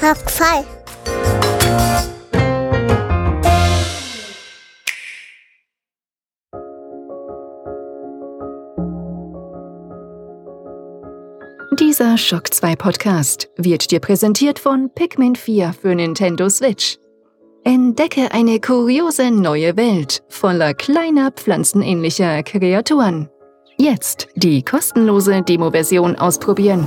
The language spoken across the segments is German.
Top 2. Dieser Shock 2 Podcast wird dir präsentiert von Pikmin 4 für Nintendo Switch. Entdecke eine kuriose neue Welt voller kleiner pflanzenähnlicher Kreaturen. Jetzt die kostenlose Demo-Version ausprobieren.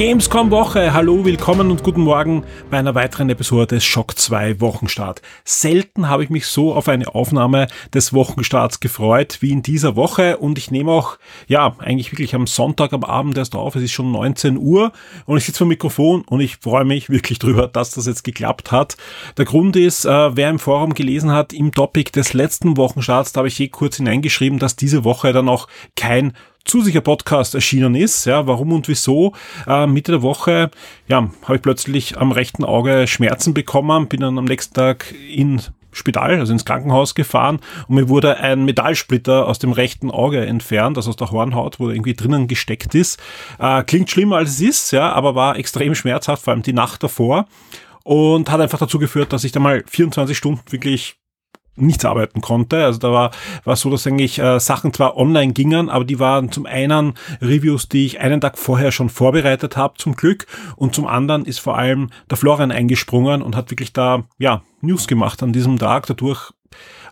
Gamescom-Woche. Hallo, willkommen und guten Morgen bei einer weiteren Episode des Shock 2 Wochenstart. Selten habe ich mich so auf eine Aufnahme des Wochenstarts gefreut wie in dieser Woche und ich nehme auch, ja, eigentlich wirklich am Sonntag am Abend erst auf. Es ist schon 19 Uhr und ich sitze vor Mikrofon und ich freue mich wirklich drüber, dass das jetzt geklappt hat. Der Grund ist, äh, wer im Forum gelesen hat, im Topic des letzten Wochenstarts, da habe ich eh kurz hineingeschrieben, dass diese Woche dann auch kein zusicher Podcast erschienen ist. Ja, warum und wieso? Äh, Mitte der Woche, ja, habe ich plötzlich am rechten Auge Schmerzen bekommen, bin dann am nächsten Tag in Spital, also ins Krankenhaus gefahren und mir wurde ein Metallsplitter aus dem rechten Auge entfernt, also aus der Hornhaut, wo er irgendwie drinnen gesteckt ist. Äh, klingt schlimmer als es ist, ja, aber war extrem schmerzhaft, vor allem die Nacht davor und hat einfach dazu geführt, dass ich da mal 24 Stunden wirklich nichts arbeiten konnte. Also da war war so, dass eigentlich äh, Sachen zwar online gingen, aber die waren zum einen Reviews, die ich einen Tag vorher schon vorbereitet habe, zum Glück, und zum anderen ist vor allem der Florian eingesprungen und hat wirklich da ja News gemacht an diesem Tag. Dadurch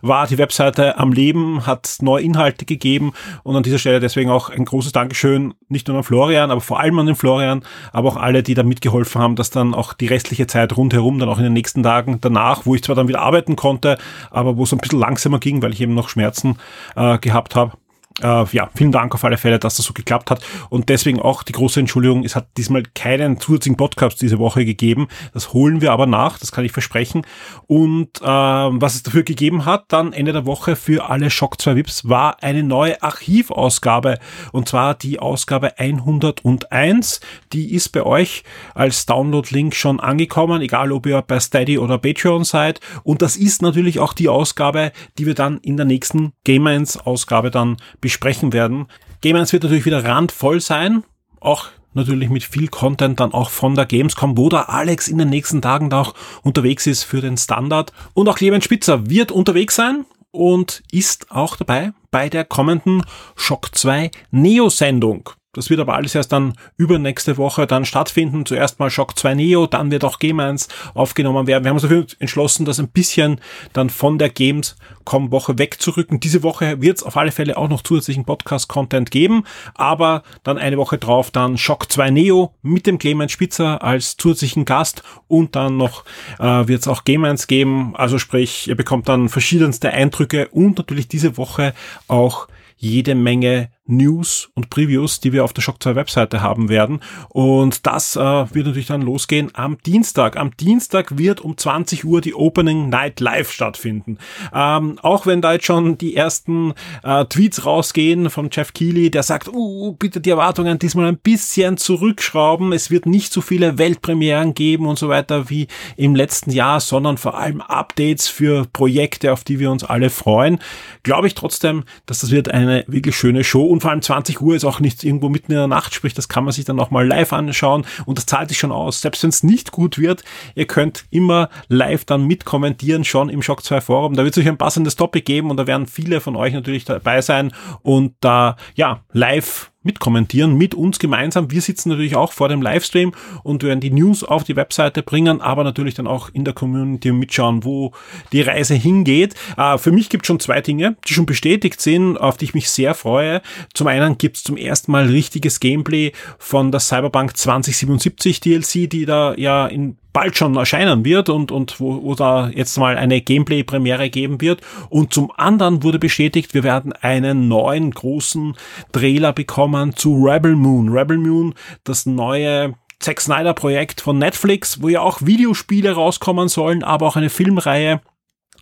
war die Webseite am Leben, hat neue Inhalte gegeben und an dieser Stelle deswegen auch ein großes Dankeschön nicht nur an Florian, aber vor allem an den Florian, aber auch alle, die da mitgeholfen haben, dass dann auch die restliche Zeit rundherum, dann auch in den nächsten Tagen danach, wo ich zwar dann wieder arbeiten konnte, aber wo es ein bisschen langsamer ging, weil ich eben noch Schmerzen äh, gehabt habe, äh, ja, vielen Dank auf alle Fälle, dass das so geklappt hat. Und deswegen auch die große Entschuldigung, es hat diesmal keinen zusätzlichen Podcast diese Woche gegeben. Das holen wir aber nach, das kann ich versprechen. Und äh, was es dafür gegeben hat, dann Ende der Woche für alle Shock 2 Vips, war eine neue Archivausgabe. Und zwar die Ausgabe 101. Die ist bei euch als Download-Link schon angekommen, egal ob ihr bei Steady oder Patreon seid. Und das ist natürlich auch die Ausgabe, die wir dann in der nächsten Game 1 Ausgabe dann besprechen werden. Game 1 wird natürlich wieder randvoll sein, auch natürlich mit viel Content dann auch von der Gamescom, wo der Alex in den nächsten Tagen da auch unterwegs ist für den Standard. Und auch Clemens Spitzer wird unterwegs sein und ist auch dabei bei der kommenden Shock 2 Neo-Sendung. Das wird aber alles erst dann übernächste Woche dann stattfinden. Zuerst mal Shock 2 Neo, dann wird auch Game 1 aufgenommen werden. Wir haben uns dafür entschlossen, das ein bisschen dann von der Gamescom Woche wegzurücken. Diese Woche wird es auf alle Fälle auch noch zusätzlichen Podcast-Content geben, aber dann eine Woche drauf dann Shock 2 Neo mit dem Clemens Spitzer als zusätzlichen Gast und dann noch äh, wird es auch Game 1 geben. Also sprich, ihr bekommt dann verschiedenste Eindrücke und natürlich diese Woche auch jede Menge News und Previews, die wir auf der Shock 2 Webseite haben werden. Und das äh, wird natürlich dann losgehen am Dienstag. Am Dienstag wird um 20 Uhr die Opening Night Live stattfinden. Ähm, auch wenn da jetzt schon die ersten äh, Tweets rausgehen von Jeff Keighley, der sagt, uh, bitte die Erwartungen diesmal ein bisschen zurückschrauben. Es wird nicht so viele Weltpremieren geben und so weiter wie im letzten Jahr, sondern vor allem Updates für Projekte, auf die wir uns alle freuen. Glaube ich trotzdem, dass das wird eine wirklich schöne Show und vor allem 20 Uhr ist auch nicht irgendwo mitten in der Nacht, sprich, das kann man sich dann auch mal live anschauen und das zahlt sich schon aus. Selbst wenn es nicht gut wird, ihr könnt immer live dann mitkommentieren, schon im Shock 2 Forum. Da wird es euch ein passendes Topic geben und da werden viele von euch natürlich dabei sein und da, ja, live mitkommentieren mit uns gemeinsam. Wir sitzen natürlich auch vor dem Livestream und werden die News auf die Webseite bringen, aber natürlich dann auch in der Community mitschauen, wo die Reise hingeht. Äh, für mich gibt es schon zwei Dinge, die schon bestätigt sind, auf die ich mich sehr freue. Zum einen gibt es zum ersten Mal richtiges Gameplay von der Cyberpunk 2077 DLC, die da ja in bald schon erscheinen wird und, und wo, wo da jetzt mal eine Gameplay-Premiere geben wird. Und zum anderen wurde bestätigt, wir werden einen neuen großen Trailer bekommen zu Rebel Moon. Rebel Moon, das neue Zack Snyder Projekt von Netflix, wo ja auch Videospiele rauskommen sollen, aber auch eine Filmreihe.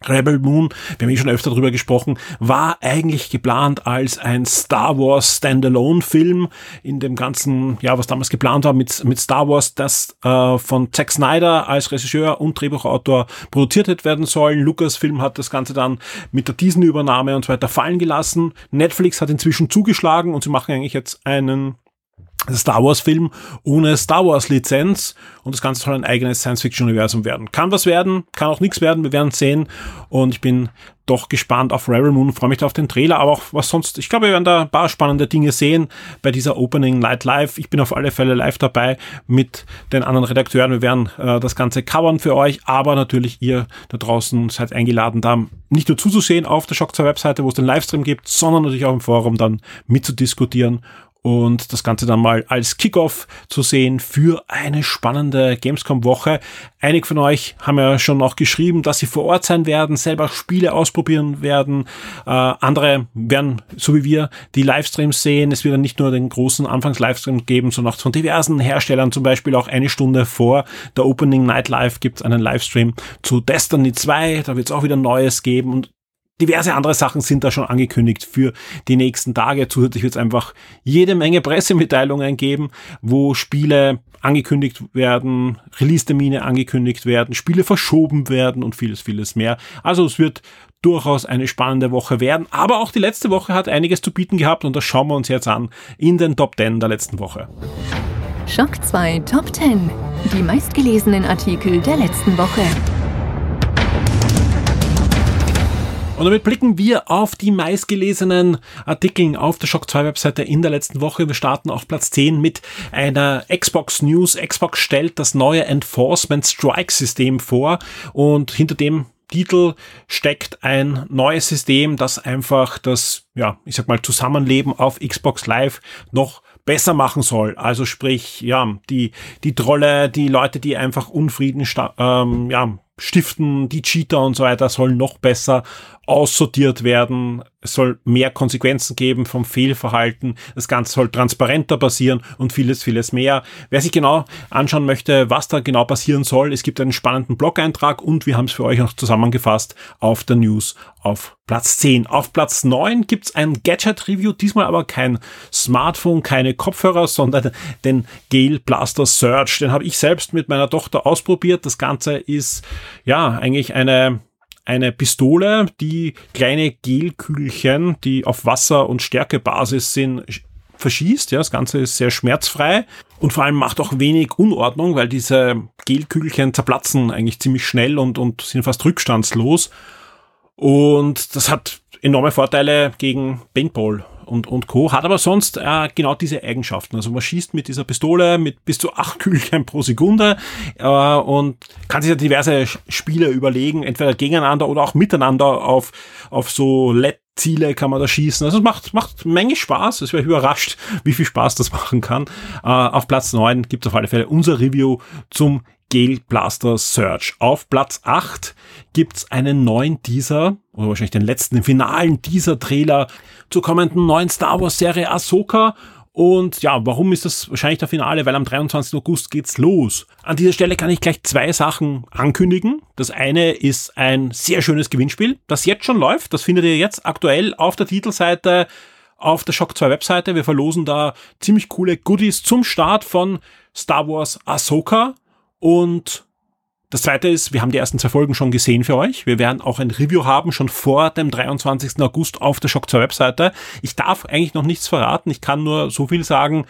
Rebel Moon, wir haben eh schon öfter darüber gesprochen, war eigentlich geplant als ein Star Wars Standalone-Film in dem ganzen, ja, was damals geplant war mit, mit Star Wars, das äh, von Zack Snyder als Regisseur und Drehbuchautor produziert werden sollen. Lucasfilm hat das Ganze dann mit der Disney-Übernahme und so weiter fallen gelassen. Netflix hat inzwischen zugeschlagen und sie machen eigentlich jetzt einen Star Wars Film ohne Star Wars Lizenz und das Ganze soll ein eigenes Science Fiction Universum werden. Kann was werden, kann auch nichts werden, wir werden sehen und ich bin doch gespannt auf Rebel Moon, freue mich auf den Trailer, aber auch was sonst. Ich glaube, wir werden da ein paar spannende Dinge sehen bei dieser Opening Night Live. Ich bin auf alle Fälle live dabei mit den anderen Redakteuren. Wir werden äh, das Ganze covern für euch, aber natürlich ihr da draußen seid eingeladen, da nicht nur zuzusehen auf der Shock 2 Webseite, wo es den Livestream gibt, sondern natürlich auch im Forum dann mitzudiskutieren und das Ganze dann mal als Kickoff zu sehen für eine spannende Gamescom-Woche. Einige von euch haben ja schon noch geschrieben, dass sie vor Ort sein werden, selber Spiele ausprobieren werden. Äh, andere werden, so wie wir, die Livestreams sehen. Es wird dann nicht nur den großen Anfangs-Livestream geben, sondern auch von diversen Herstellern, zum Beispiel auch eine Stunde vor der Opening Night Live gibt es einen Livestream zu Destiny 2. Da wird es auch wieder Neues geben und diverse andere Sachen sind da schon angekündigt für die nächsten Tage. Zusätzlich wird es einfach jede Menge Pressemitteilungen geben, wo Spiele angekündigt werden, Release-Termine angekündigt werden, Spiele verschoben werden und vieles, vieles mehr. Also es wird durchaus eine spannende Woche werden. Aber auch die letzte Woche hat einiges zu bieten gehabt und das schauen wir uns jetzt an in den Top 10 der letzten Woche. Schock 2 Top 10. Die meistgelesenen Artikel der letzten Woche. Und damit blicken wir auf die meistgelesenen Artikel auf der Shock 2 Webseite in der letzten Woche. Wir starten auf Platz 10 mit einer Xbox News. Xbox stellt das neue Enforcement Strike System vor und hinter dem Titel steckt ein neues System, das einfach das, ja, ich sag mal, Zusammenleben auf Xbox Live noch besser machen soll. Also sprich, ja, die, die Trolle, die Leute, die einfach Unfrieden ähm, ja, stiften, die Cheater und so weiter sollen noch besser aussortiert werden. Es soll mehr Konsequenzen geben vom Fehlverhalten. Das Ganze soll transparenter passieren und vieles, vieles mehr. Wer sich genau anschauen möchte, was da genau passieren soll, es gibt einen spannenden Blog-Eintrag und wir haben es für euch noch zusammengefasst auf der News auf Platz 10. Auf Platz 9 gibt's ein Gadget-Review, diesmal aber kein Smartphone, keine Kopfhörer, sondern den Gale Blaster Search. Den habe ich selbst mit meiner Tochter ausprobiert. Das Ganze ist ja eigentlich eine eine Pistole, die kleine Gelkügelchen, die auf Wasser- und Stärkebasis sind, verschießt. Ja, das Ganze ist sehr schmerzfrei und vor allem macht auch wenig Unordnung, weil diese Gelkügelchen zerplatzen eigentlich ziemlich schnell und, und sind fast rückstandslos. Und das hat enorme Vorteile gegen Paintball und, und Co. Hat aber sonst äh, genau diese Eigenschaften. Also man schießt mit dieser Pistole mit bis zu acht Kügelchen pro Sekunde äh, und kann sich ja diverse Spiele überlegen, entweder gegeneinander oder auch miteinander auf, auf so LED Ziele kann man da schießen. Also es macht, macht Menge Spaß. Es wäre überrascht, wie viel Spaß das machen kann. Äh, auf Platz neun gibt es auf alle Fälle unser Review zum Gale Blaster Search. Auf Platz 8 gibt's einen neuen Teaser, oder wahrscheinlich den letzten, den finalen Teaser-Trailer zur kommenden neuen Star Wars Serie Ahsoka. Und ja, warum ist das wahrscheinlich der Finale? Weil am 23. August geht's los. An dieser Stelle kann ich gleich zwei Sachen ankündigen. Das eine ist ein sehr schönes Gewinnspiel, das jetzt schon läuft. Das findet ihr jetzt aktuell auf der Titelseite auf der Shock 2 Webseite. Wir verlosen da ziemlich coole Goodies zum Start von Star Wars Ahsoka. Und das zweite ist, wir haben die ersten zwei Folgen schon gesehen für euch. Wir werden auch ein Review haben, schon vor dem 23. August auf der Shock 2 Webseite. Ich darf eigentlich noch nichts verraten. Ich kann nur so viel sagen.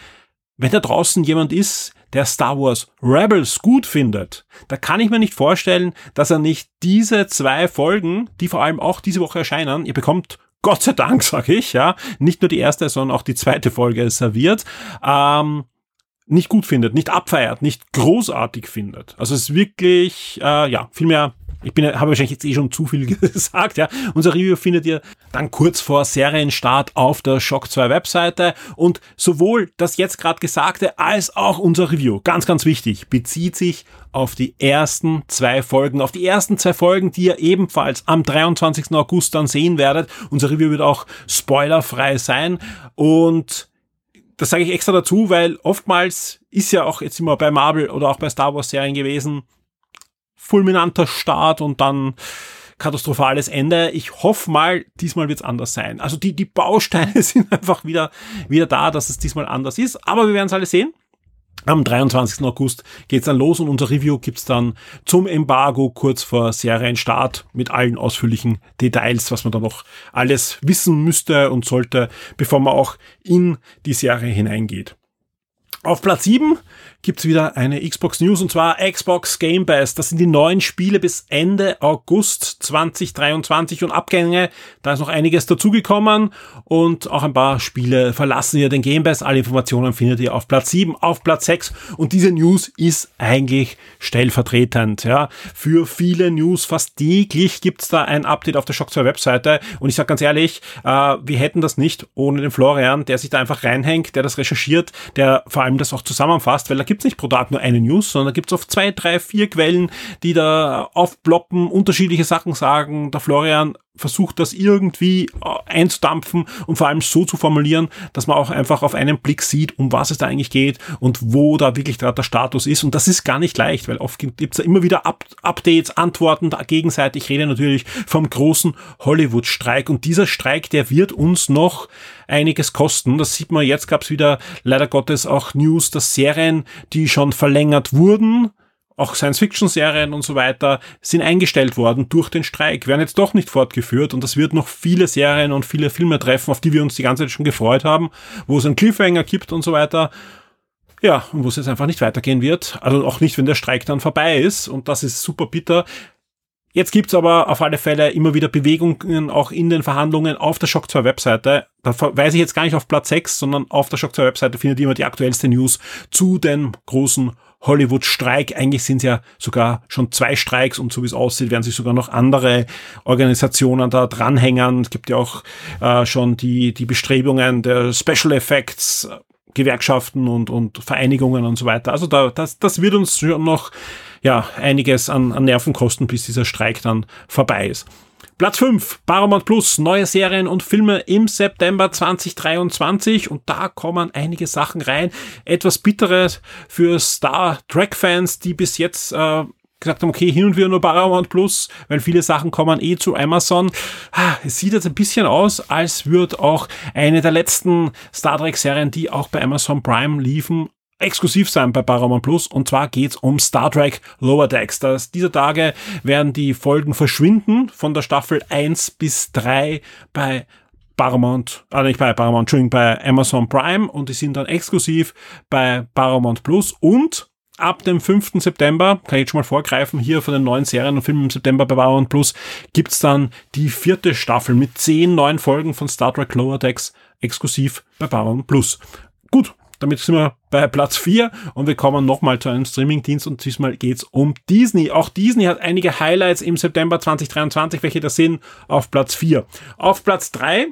Wenn da draußen jemand ist, der Star Wars Rebels gut findet, da kann ich mir nicht vorstellen, dass er nicht diese zwei Folgen, die vor allem auch diese Woche erscheinen, ihr bekommt Gott sei Dank, sage ich, ja, nicht nur die erste, sondern auch die zweite Folge serviert. Ähm, nicht gut findet, nicht abfeiert, nicht großartig findet. Also es ist wirklich, äh, ja, vielmehr ich bin, habe wahrscheinlich jetzt eh schon zu viel gesagt, ja. Unser Review findet ihr dann kurz vor Serienstart auf der Shock 2 Webseite und sowohl das jetzt gerade Gesagte als auch unser Review, ganz, ganz wichtig, bezieht sich auf die ersten zwei Folgen, auf die ersten zwei Folgen, die ihr ebenfalls am 23. August dann sehen werdet. Unser Review wird auch spoilerfrei sein und das sage ich extra dazu, weil oftmals ist ja auch jetzt immer bei Marvel oder auch bei Star Wars Serien gewesen, fulminanter Start und dann katastrophales Ende. Ich hoffe mal, diesmal wird's anders sein. Also die, die Bausteine sind einfach wieder, wieder da, dass es diesmal anders ist. Aber wir werden es alle sehen. Am 23. August geht's dann los und unser Review gibt's dann zum Embargo kurz vor Serienstart mit allen ausführlichen Details, was man da noch alles wissen müsste und sollte, bevor man auch in die Serie hineingeht. Auf Platz 7 gibt's wieder eine Xbox News und zwar Xbox Game Pass. Das sind die neuen Spiele bis Ende August 2023 und Abgänge. Da ist noch einiges dazugekommen und auch ein paar Spiele verlassen hier den Game Pass. Alle Informationen findet ihr auf Platz 7, auf Platz 6 und diese News ist eigentlich stellvertretend. Ja. Für viele News fast täglich gibt's da ein Update auf der Shock 2 Webseite und ich sage ganz ehrlich, äh, wir hätten das nicht ohne den Florian, der sich da einfach reinhängt, der das recherchiert, der vor allem das auch zusammenfasst, weil er gibt es nicht pro Tag nur eine News, sondern da gibt es oft zwei, drei, vier Quellen, die da aufploppen, unterschiedliche Sachen sagen. Der Florian versucht das irgendwie äh, einzudampfen und vor allem so zu formulieren, dass man auch einfach auf einen Blick sieht, um was es da eigentlich geht und wo da wirklich gerade der Status ist. Und das ist gar nicht leicht, weil oft gibt es immer wieder Up Updates, Antworten gegenseitig. Ich rede natürlich vom großen Hollywood-Streik und dieser Streik, der wird uns noch einiges kosten. Das sieht man jetzt, gab es wieder leider Gottes auch News, dass Serien, die schon verlängert wurden, auch Science-Fiction-Serien und so weiter sind eingestellt worden durch den Streik, werden jetzt doch nicht fortgeführt und das wird noch viele Serien und viele Filme treffen, auf die wir uns die ganze Zeit schon gefreut haben, wo es einen Cliffhanger gibt und so weiter. Ja, und wo es jetzt einfach nicht weitergehen wird. Also auch nicht, wenn der Streik dann vorbei ist. Und das ist super bitter. Jetzt gibt's aber auf alle Fälle immer wieder Bewegungen auch in den Verhandlungen auf der Shock 2 Webseite. Da verweise ich jetzt gar nicht auf Platz 6, sondern auf der Shock 2 Webseite findet ihr immer die aktuellste News zu den großen Hollywood-Streik. Eigentlich sind es ja sogar schon zwei Streiks und so wie es aussieht, werden sich sogar noch andere Organisationen da dranhängen. Es gibt ja auch äh, schon die, die Bestrebungen der Special Effects, Gewerkschaften und, und Vereinigungen und so weiter. Also da, das, das wird uns noch ja, einiges an, an Nerven kosten, bis dieser Streik dann vorbei ist. Platz 5, Paramount Plus, neue Serien und Filme im September 2023 und da kommen einige Sachen rein. Etwas Bitteres für Star Trek Fans, die bis jetzt äh, gesagt haben, okay, hin und wieder nur Paramount Plus, weil viele Sachen kommen eh zu Amazon. Ah, es sieht jetzt ein bisschen aus, als würde auch eine der letzten Star Trek Serien, die auch bei Amazon Prime liefen, exklusiv sein bei Paramount Plus und zwar geht's um Star Trek Lower Decks. Das, dieser Tage werden die Folgen verschwinden von der Staffel 1 bis 3 bei Paramount, also nicht bei Paramount, Entschuldigung, bei Amazon Prime und die sind dann exklusiv bei Paramount Plus und ab dem 5. September, kann ich jetzt schon mal vorgreifen, hier von den neuen Serien und Filmen im September bei Paramount Plus, gibt's dann die vierte Staffel mit zehn neuen Folgen von Star Trek Lower Decks exklusiv bei Paramount Plus. Gut, damit sind wir bei Platz 4 und wir kommen nochmal zu einem Streamingdienst und diesmal geht's um Disney. Auch Disney hat einige Highlights im September 2023, welche da sind auf Platz 4. Auf Platz 3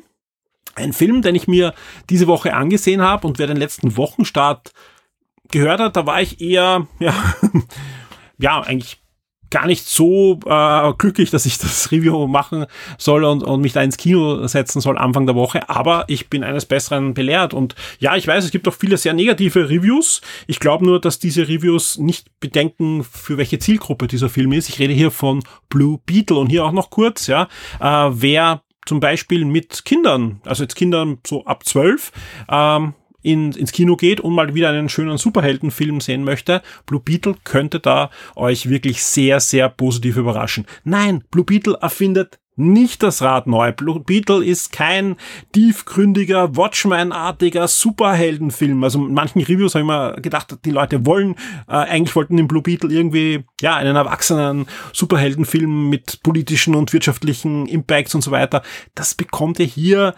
ein Film, den ich mir diese Woche angesehen habe und wer den letzten Wochenstart gehört hat, da war ich eher, ja, ja, eigentlich gar nicht so äh, glücklich, dass ich das Review machen soll und, und mich da ins Kino setzen soll Anfang der Woche. Aber ich bin eines Besseren belehrt. Und ja, ich weiß, es gibt auch viele sehr negative Reviews. Ich glaube nur, dass diese Reviews nicht bedenken, für welche Zielgruppe dieser Film ist. Ich rede hier von Blue Beetle und hier auch noch kurz, ja, äh, wer zum Beispiel mit Kindern, also jetzt Kindern so ab zwölf, ähm, in, ins Kino geht und mal wieder einen schönen Superheldenfilm sehen möchte, Blue Beetle könnte da euch wirklich sehr, sehr positiv überraschen. Nein, Blue Beetle erfindet nicht das Rad neu. Blue Beetle ist kein tiefgründiger, Watchman-artiger Superheldenfilm. Also in manchen Reviews habe ich mir gedacht, die Leute wollen, äh, eigentlich wollten den Blue Beetle irgendwie, ja, einen erwachsenen Superheldenfilm mit politischen und wirtschaftlichen Impacts und so weiter. Das bekommt ihr hier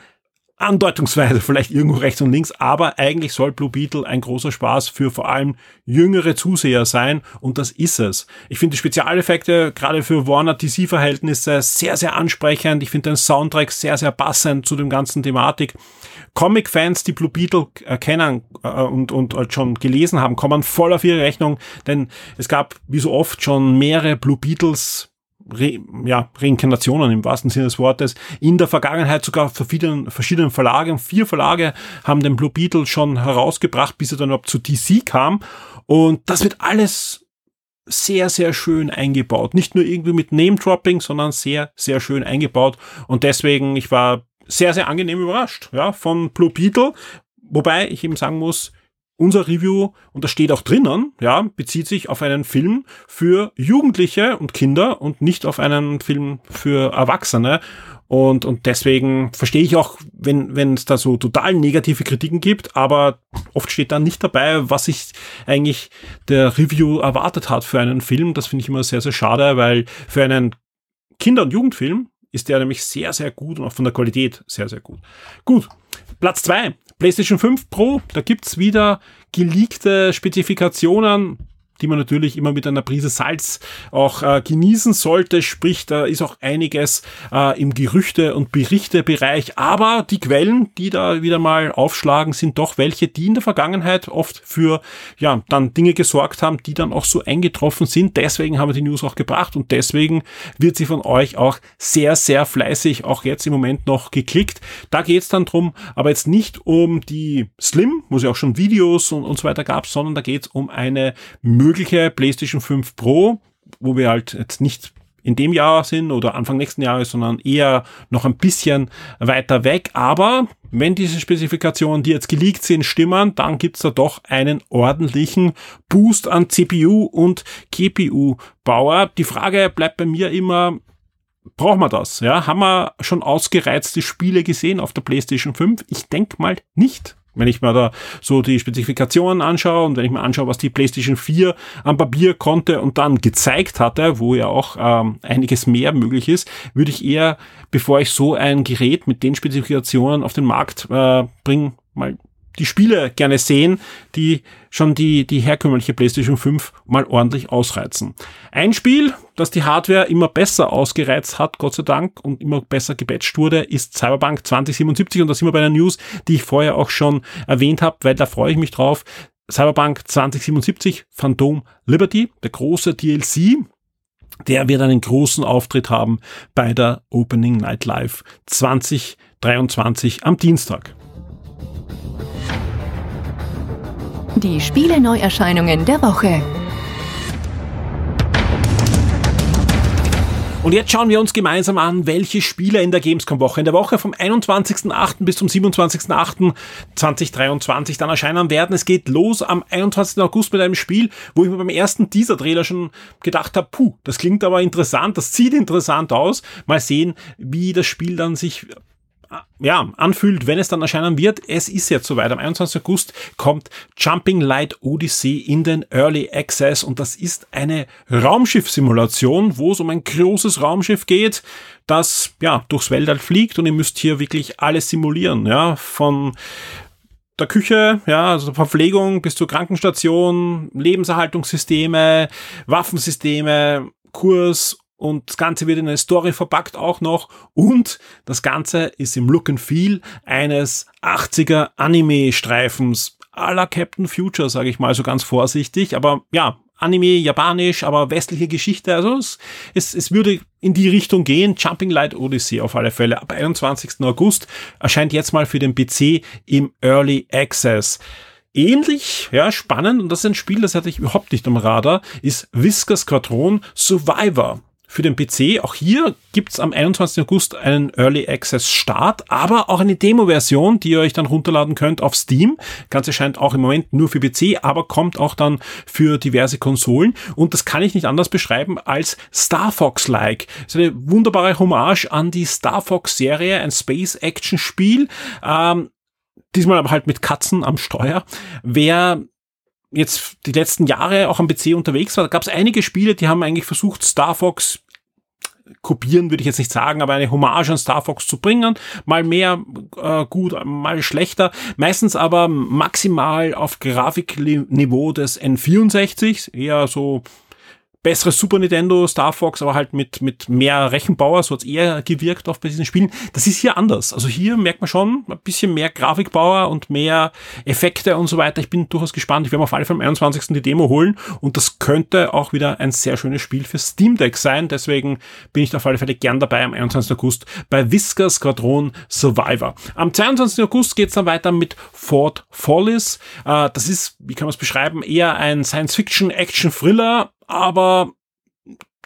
andeutungsweise vielleicht irgendwo rechts und links, aber eigentlich soll Blue Beetle ein großer Spaß für vor allem jüngere Zuseher sein und das ist es. Ich finde die Spezialeffekte gerade für Warner DC Verhältnisse sehr sehr ansprechend. Ich finde den Soundtrack sehr sehr passend zu dem ganzen Thematik. Comic-Fans, die Blue Beetle kennen äh, und, und schon gelesen haben, kommen voll auf ihre Rechnung, denn es gab wie so oft schon mehrere Blue Beetles Re, ja, Reinkarnationen im wahrsten Sinne des Wortes. In der Vergangenheit sogar verschiedenen, verschiedenen Verlagen. Vier Verlage haben den Blue Beetle schon herausgebracht, bis er dann überhaupt zu DC kam. Und das wird alles sehr, sehr schön eingebaut. Nicht nur irgendwie mit Name-Dropping, sondern sehr, sehr schön eingebaut. Und deswegen, ich war sehr, sehr angenehm überrascht, ja, von Blue Beetle. Wobei ich eben sagen muss, unser Review, und das steht auch drinnen, ja, bezieht sich auf einen Film für Jugendliche und Kinder und nicht auf einen Film für Erwachsene. Und, und deswegen verstehe ich auch, wenn, wenn es da so total negative Kritiken gibt, aber oft steht da nicht dabei, was sich eigentlich der Review erwartet hat für einen Film. Das finde ich immer sehr, sehr schade, weil für einen Kinder- und Jugendfilm ist der nämlich sehr, sehr gut und auch von der Qualität sehr, sehr gut. Gut, Platz zwei PlayStation 5 Pro, da gibt's wieder geleakte Spezifikationen die man natürlich immer mit einer Prise Salz auch äh, genießen sollte. Sprich, da ist auch einiges äh, im Gerüchte- und Berichtebereich. Aber die Quellen, die da wieder mal aufschlagen, sind doch welche, die in der Vergangenheit oft für ja dann Dinge gesorgt haben, die dann auch so eingetroffen sind. Deswegen haben wir die News auch gebracht und deswegen wird sie von euch auch sehr, sehr fleißig auch jetzt im Moment noch geklickt. Da geht's dann drum, aber jetzt nicht um die Slim, wo es ja auch schon Videos und, und so weiter gab, sondern da geht's um eine mögliche PlayStation 5 Pro, wo wir halt jetzt nicht in dem Jahr sind oder Anfang nächsten Jahres, sondern eher noch ein bisschen weiter weg. Aber wenn diese Spezifikationen, die jetzt geleakt sind, stimmen, dann gibt's da doch einen ordentlichen Boost an CPU und GPU-Bauer. Die Frage bleibt bei mir immer, brauchen wir das? Ja, haben wir schon ausgereizte Spiele gesehen auf der PlayStation 5? Ich denke mal nicht. Wenn ich mir da so die Spezifikationen anschaue und wenn ich mir anschaue, was die PlayStation 4 am Papier konnte und dann gezeigt hatte, wo ja auch ähm, einiges mehr möglich ist, würde ich eher, bevor ich so ein Gerät mit den Spezifikationen auf den Markt äh, bringe, mal die Spiele gerne sehen, die schon die, die herkömmliche PlayStation 5 mal ordentlich ausreizen. Ein Spiel, das die Hardware immer besser ausgereizt hat, Gott sei Dank, und immer besser gebatcht wurde, ist Cyberpunk 2077 und da sind wir bei einer News, die ich vorher auch schon erwähnt habe, weil da freue ich mich drauf. Cyberpunk 2077, Phantom Liberty, der große DLC, der wird einen großen Auftritt haben bei der Opening Night Live 2023 am Dienstag. Die Spiele-Neuerscheinungen der Woche. Und jetzt schauen wir uns gemeinsam an, welche Spiele in der Gamescom-Woche, in der Woche vom 21.08. bis zum 27.08.2023 dann erscheinen werden. Es geht los am 21. August mit einem Spiel, wo ich mir beim ersten Teaser-Trailer schon gedacht habe, puh, das klingt aber interessant, das sieht interessant aus. Mal sehen, wie das Spiel dann sich ja, anfühlt, wenn es dann erscheinen wird. Es ist jetzt soweit. Am 21. August kommt Jumping Light Odyssey in den Early Access und das ist eine Raumschiffsimulation, wo es um ein großes Raumschiff geht, das ja durchs Weltall fliegt und ihr müsst hier wirklich alles simulieren, ja, von der Küche, ja, also Verpflegung bis zur Krankenstation, Lebenserhaltungssysteme, Waffensysteme, Kurs und das Ganze wird in eine Story verpackt auch noch. Und das Ganze ist im Look and Feel eines 80er Anime-Streifens la Captain Future, sage ich mal so ganz vorsichtig, aber ja, Anime, Japanisch, aber westliche Geschichte, also es, es, es würde in die Richtung gehen, Jumping Light Odyssey auf alle Fälle. Ab 21. August erscheint jetzt mal für den PC im Early Access. Ähnlich, ja, spannend, und das ist ein Spiel, das hatte ich überhaupt nicht am Radar, ist Whisker Squadron Survivor für den PC. Auch hier gibt's am 21. August einen Early Access Start, aber auch eine Demo-Version, die ihr euch dann runterladen könnt auf Steam. Ganze scheint auch im Moment nur für PC, aber kommt auch dann für diverse Konsolen. Und das kann ich nicht anders beschreiben als Star Fox-like. Das ist eine wunderbare Hommage an die Star Fox-Serie, ein Space-Action-Spiel. Ähm, diesmal aber halt mit Katzen am Steuer. Wer jetzt die letzten Jahre auch am PC unterwegs war, da gab es einige Spiele, die haben eigentlich versucht, Star Fox kopieren würde ich jetzt nicht sagen, aber eine Hommage an Star Fox zu bringen. Mal mehr äh, gut, mal schlechter. Meistens aber maximal auf Grafikniveau des N64, eher so besseres Super Nintendo Star Fox, aber halt mit, mit mehr Rechenbauer, so hat's eher gewirkt auf bei diesen Spielen. Das ist hier anders. Also hier merkt man schon ein bisschen mehr Grafikbauer und mehr Effekte und so weiter. Ich bin durchaus gespannt. Ich werde mir auf alle Fälle am 21. die Demo holen und das könnte auch wieder ein sehr schönes Spiel für Steam Deck sein. Deswegen bin ich auf alle Fälle gern dabei am 21. August bei Whisker Squadron Survivor. Am 22. August geht's dann weiter mit Fort Follies. Äh, das ist, wie kann man es beschreiben, eher ein Science-Fiction-Action-Thriller aber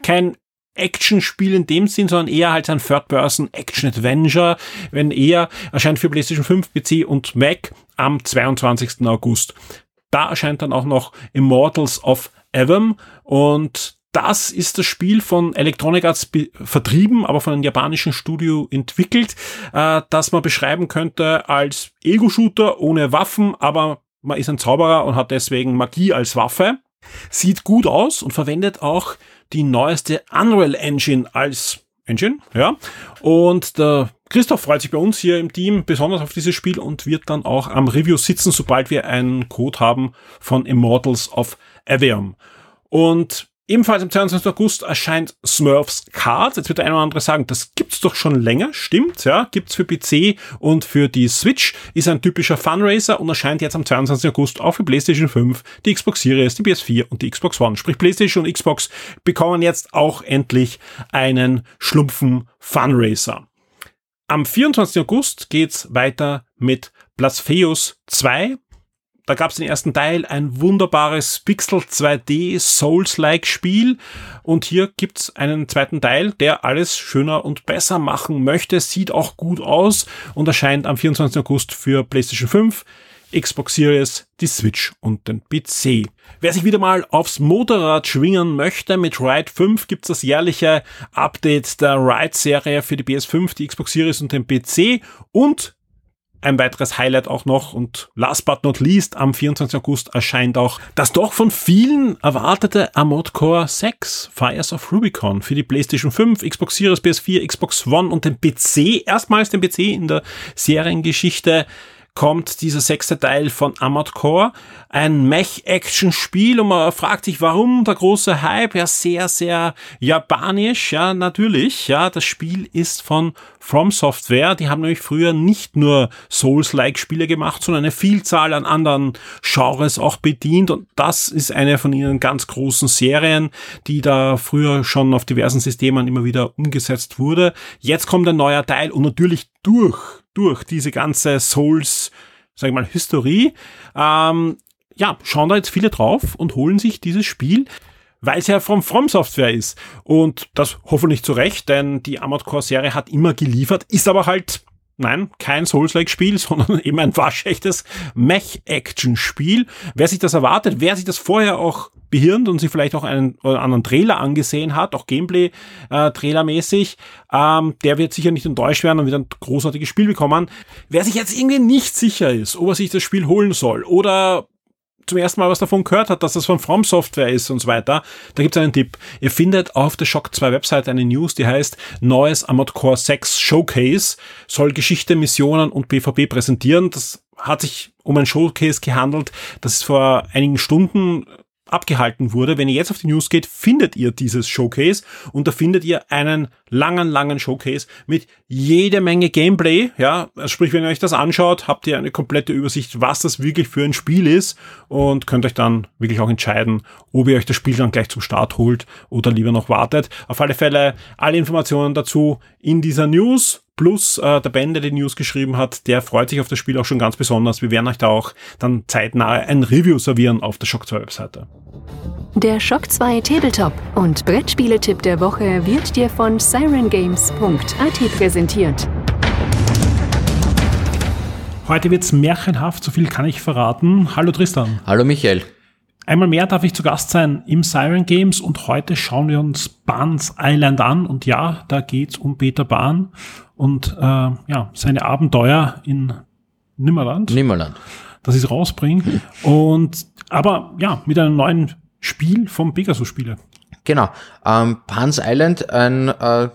kein Action-Spiel in dem Sinn, sondern eher halt ein Third-Person-Action-Adventure, wenn eher erscheint für PlayStation 5, PC und Mac am 22. August. Da erscheint dann auch noch Immortals of Avon und das ist das Spiel von Electronic Arts vertrieben, aber von einem japanischen Studio entwickelt, äh, das man beschreiben könnte als Ego-Shooter ohne Waffen, aber man ist ein Zauberer und hat deswegen Magie als Waffe. Sieht gut aus und verwendet auch die neueste Unreal Engine als Engine, ja. Und der Christoph freut sich bei uns hier im Team besonders auf dieses Spiel und wird dann auch am Review sitzen, sobald wir einen Code haben von Immortals of Avium. Und Ebenfalls am 22. August erscheint Smurfs Cards. Jetzt wird der eine oder andere sagen, das gibt's doch schon länger. Stimmt, ja. Gibt's für PC und für die Switch. Ist ein typischer Funracer und erscheint jetzt am 22. August auch für PlayStation 5, die Xbox Series, die PS4 und die Xbox One. Sprich, PlayStation und Xbox bekommen jetzt auch endlich einen schlumpfen Funracer. Am 24. August geht's weiter mit Blasphemous 2 da gab es den ersten Teil, ein wunderbares Pixel 2D Souls-like Spiel. Und hier gibt's einen zweiten Teil, der alles schöner und besser machen möchte. Sieht auch gut aus und erscheint am 24. August für PlayStation 5. Xbox Series, die Switch und den PC. Wer sich wieder mal aufs Motorrad schwingen möchte, mit Ride 5 gibt's das jährliche Update der Ride-Serie für die PS5, die Xbox Series und den PC und ein weiteres Highlight auch noch und last but not least am 24. August erscheint auch das doch von vielen erwartete Armored Core 6 Fires of Rubicon für die PlayStation 5, Xbox Series, PS4, Xbox One und den PC. Erstmals den PC in der Seriengeschichte kommt dieser sechste Teil von Armored Core, ein Mech-Action-Spiel und man fragt sich, warum der große Hype? Ja, sehr, sehr japanisch, ja, natürlich, ja, das Spiel ist von From Software, die haben nämlich früher nicht nur Souls-like Spiele gemacht, sondern eine Vielzahl an anderen Genres auch bedient und das ist eine von ihren ganz großen Serien, die da früher schon auf diversen Systemen immer wieder umgesetzt wurde. Jetzt kommt ein neuer Teil und natürlich durch, durch diese ganze Souls, sag ich mal, Historie, ähm, ja, schauen da jetzt viele drauf und holen sich dieses Spiel weil es ja von From Software ist. Und das hoffentlich zu Recht, denn die Armored Core Serie hat immer geliefert, ist aber halt Nein, kein Souls-like-Spiel, sondern eben ein waschechtes Mech-Action-Spiel. Wer sich das erwartet, wer sich das vorher auch behirnt und sich vielleicht auch einen oder anderen Trailer angesehen hat, auch Gameplay-Trailer-mäßig, äh, ähm, der wird sicher nicht enttäuscht werden und wird ein großartiges Spiel bekommen. Wer sich jetzt irgendwie nicht sicher ist, ob er sich das Spiel holen soll oder zum ersten Mal was davon gehört hat, dass das von From Software ist und so weiter, da gibt es einen Tipp. Ihr findet auf der Shock 2 Website eine News, die heißt Neues Armored Core 6 Showcase, soll Geschichte, Missionen und PvP präsentieren. Das hat sich um ein Showcase gehandelt, das ist vor einigen Stunden abgehalten wurde. Wenn ihr jetzt auf die News geht, findet ihr dieses Showcase und da findet ihr einen langen, langen Showcase mit jede Menge Gameplay. Ja, also sprich, wenn ihr euch das anschaut, habt ihr eine komplette Übersicht, was das wirklich für ein Spiel ist und könnt euch dann wirklich auch entscheiden, ob ihr euch das Spiel dann gleich zum Start holt oder lieber noch wartet. Auf alle Fälle alle Informationen dazu in dieser News plus äh, der Ben, der die News geschrieben hat, der freut sich auf das Spiel auch schon ganz besonders. Wir werden euch da auch dann zeitnah ein Review servieren auf der Shock 2 Webseite. Der Shock 2 Tabletop und Brettspieletipp der Woche wird dir von sirengames.at präsentiert. Heute wird's märchenhaft, so viel kann ich verraten. Hallo Tristan. Hallo Michael. Einmal mehr darf ich zu Gast sein im Siren Games und heute schauen wir uns Barnes Island an. Und ja, da geht's um Peter Bahn und äh, ja, seine Abenteuer in Nimmerland. Nimmerland. Das ist rausbringen. und aber ja, mit einem neuen Spiel vom Pegasus-Spiele. Genau. Ähm, Pan's Island, ein äh,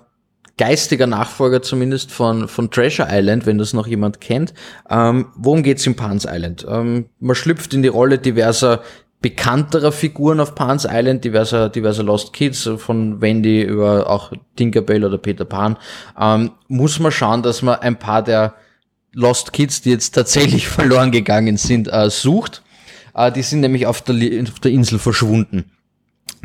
geistiger Nachfolger zumindest von, von Treasure Island, wenn das noch jemand kennt. Ähm, worum geht's in Pan's Island? Ähm, man schlüpft in die Rolle diverser bekannterer Figuren auf Pan's Island, diverser, diverser Lost Kids, von Wendy über auch Tinkerbell oder Peter Pan, ähm, muss man schauen, dass man ein paar der Lost Kids, die jetzt tatsächlich verloren gegangen sind, äh, sucht. Äh, die sind nämlich auf der, auf der Insel verschwunden.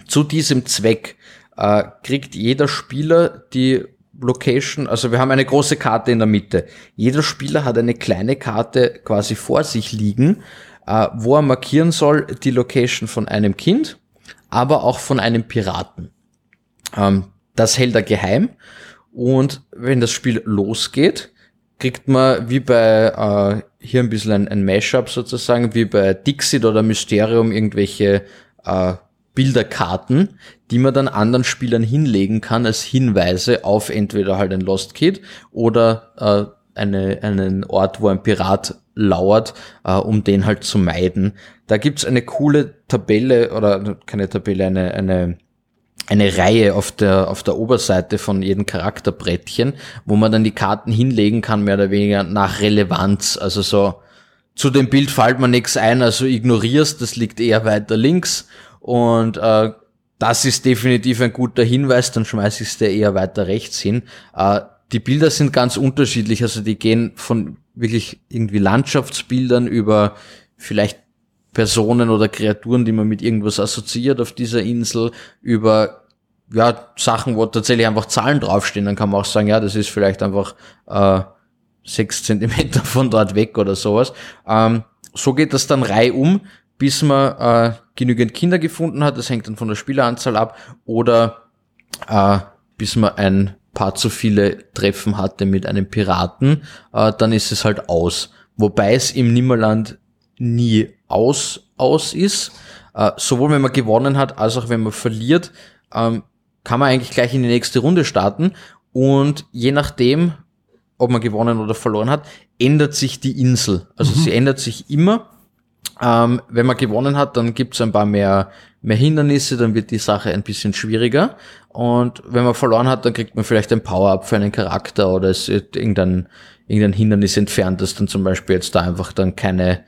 Zu diesem Zweck äh, kriegt jeder Spieler die Location, also wir haben eine große Karte in der Mitte. Jeder Spieler hat eine kleine Karte quasi vor sich liegen, äh, wo er markieren soll die Location von einem Kind, aber auch von einem Piraten. Ähm, das hält er geheim und wenn das Spiel losgeht, kriegt man wie bei äh, hier ein bisschen ein, ein Mashup sozusagen, wie bei Dixit oder Mysterium irgendwelche äh, Bilderkarten, die man dann anderen Spielern hinlegen kann als Hinweise auf entweder halt ein Lost Kid oder äh, eine, einen Ort, wo ein Pirat lauert, äh, um den halt zu meiden. Da gibt's eine coole Tabelle oder keine Tabelle, eine, eine, eine Reihe auf der, auf der Oberseite von jedem Charakterbrettchen, wo man dann die Karten hinlegen kann, mehr oder weniger nach Relevanz. Also so, zu dem Bild fällt mir nichts ein, also ignorierst, das liegt eher weiter links und äh, das ist definitiv ein guter Hinweis, dann schmeiß ich es dir eher weiter rechts hin. Äh, die Bilder sind ganz unterschiedlich, also die gehen von wirklich irgendwie Landschaftsbildern über vielleicht Personen oder Kreaturen, die man mit irgendwas assoziiert auf dieser Insel, über ja, Sachen, wo tatsächlich einfach Zahlen draufstehen, dann kann man auch sagen, ja, das ist vielleicht einfach äh, sechs Zentimeter von dort weg oder sowas. Ähm, so geht das dann reihum bis man äh, genügend Kinder gefunden hat, das hängt dann von der Spieleranzahl ab, oder äh, bis man ein paar zu viele Treffen hatte mit einem Piraten, äh, dann ist es halt aus. Wobei es im Nimmerland nie aus, aus ist. Äh, sowohl wenn man gewonnen hat, als auch wenn man verliert, ähm, kann man eigentlich gleich in die nächste Runde starten. Und je nachdem, ob man gewonnen oder verloren hat, ändert sich die Insel. Also mhm. sie ändert sich immer ähm, wenn man gewonnen hat, dann gibt es ein paar mehr, mehr Hindernisse, dann wird die Sache ein bisschen schwieriger. Und wenn man verloren hat, dann kriegt man vielleicht ein Power-Up für einen Charakter oder es wird irgendein, irgendein Hindernis entfernt, dass dann zum Beispiel jetzt da einfach dann keine,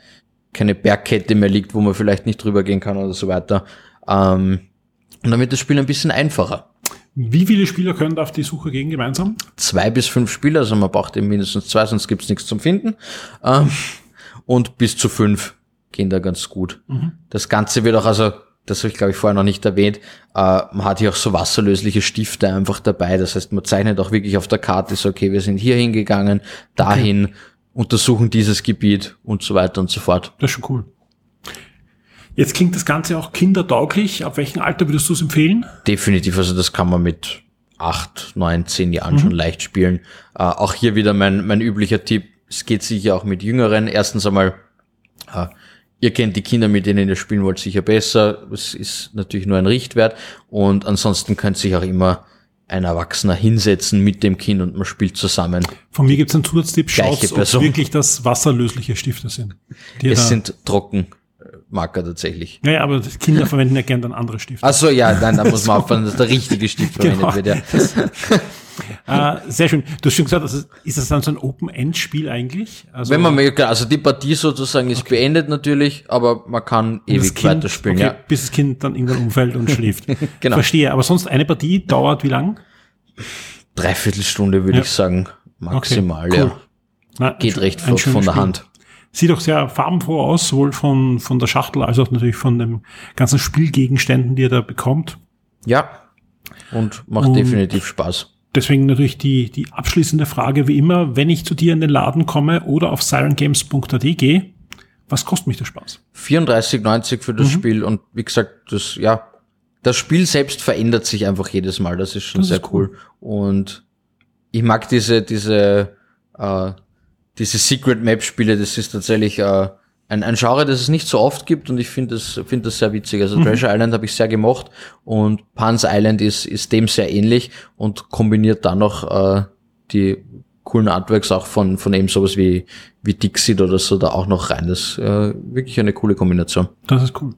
keine Bergkette mehr liegt, wo man vielleicht nicht drüber gehen kann oder so weiter. Ähm, und dann wird das Spiel ein bisschen einfacher. Wie viele Spieler können da auf die Suche gehen gemeinsam? Zwei bis fünf Spieler, also man braucht eben mindestens zwei, sonst gibt's nichts zum Finden. Ähm, und bis zu fünf gehen da ganz gut. Mhm. Das Ganze wird auch, also, das habe ich glaube ich vorher noch nicht erwähnt, äh, man hat hier auch so wasserlösliche Stifte einfach dabei. Das heißt, man zeichnet auch wirklich auf der Karte so, okay, wir sind hier hingegangen, dahin, okay. untersuchen dieses Gebiet und so weiter und so fort. Das ist schon cool. Jetzt klingt das Ganze auch kindertauglich. Ab welchem Alter würdest du es empfehlen? Definitiv, also das kann man mit acht, neun, zehn Jahren mhm. schon leicht spielen. Äh, auch hier wieder mein, mein üblicher Tipp. Es geht sicher auch mit Jüngeren. Erstens einmal, äh, Ihr kennt die Kinder, mit denen ihr spielen wollt, sicher besser. Es ist natürlich nur ein Richtwert. Und ansonsten könnt sich auch immer ein Erwachsener hinsetzen mit dem Kind und man spielt zusammen. Von mir gibt es einen Zusatztipp. Schaut, ob es wirklich das wasserlösliche Stifte sind. es sind Trockenmarker tatsächlich. Naja, aber Kinder verwenden ja gerne dann andere Stifte. Ach so, ja, nein, da muss man aufpassen, dass der richtige Stift verwendet genau. wird. Ja. äh, sehr schön. Du hast schon gesagt, also ist das dann so ein Open-End-Spiel eigentlich? Also Wenn man möchte, also die Partie sozusagen ist okay. beendet natürlich, aber man kann ewig kind, weiterspielen. Okay, ja. Bis das Kind dann irgendwann umfällt und schläft. genau. Verstehe. Aber sonst eine Partie dauert wie lang? Dreiviertelstunde würde ja. ich sagen. Maximal, okay, cool. ja. Na, Geht recht von, von der Hand. Sieht auch sehr farbenfroh aus, sowohl von, von der Schachtel als auch natürlich von den ganzen Spielgegenständen, die er da bekommt. Ja. Und macht und definitiv Spaß. Deswegen natürlich die, die abschließende Frage wie immer, wenn ich zu dir in den Laden komme oder auf sirengames.at gehe, was kostet mich der Spaß? 34,90 für das mhm. Spiel und wie gesagt, das, ja, das Spiel selbst verändert sich einfach jedes Mal, das ist schon das sehr ist cool. cool. Und ich mag diese, diese, äh, diese Secret Map Spiele, das ist tatsächlich, äh, ein, ein Genre, das es nicht so oft gibt und ich finde das, finde das sehr witzig. Also mhm. Treasure Island habe ich sehr gemocht und Pan's Island ist, ist dem sehr ähnlich und kombiniert dann noch äh, die coolen Artworks auch von, von eben sowas wie, wie Dixit oder so da auch noch rein. Das ist äh, wirklich eine coole Kombination. Das ist cool.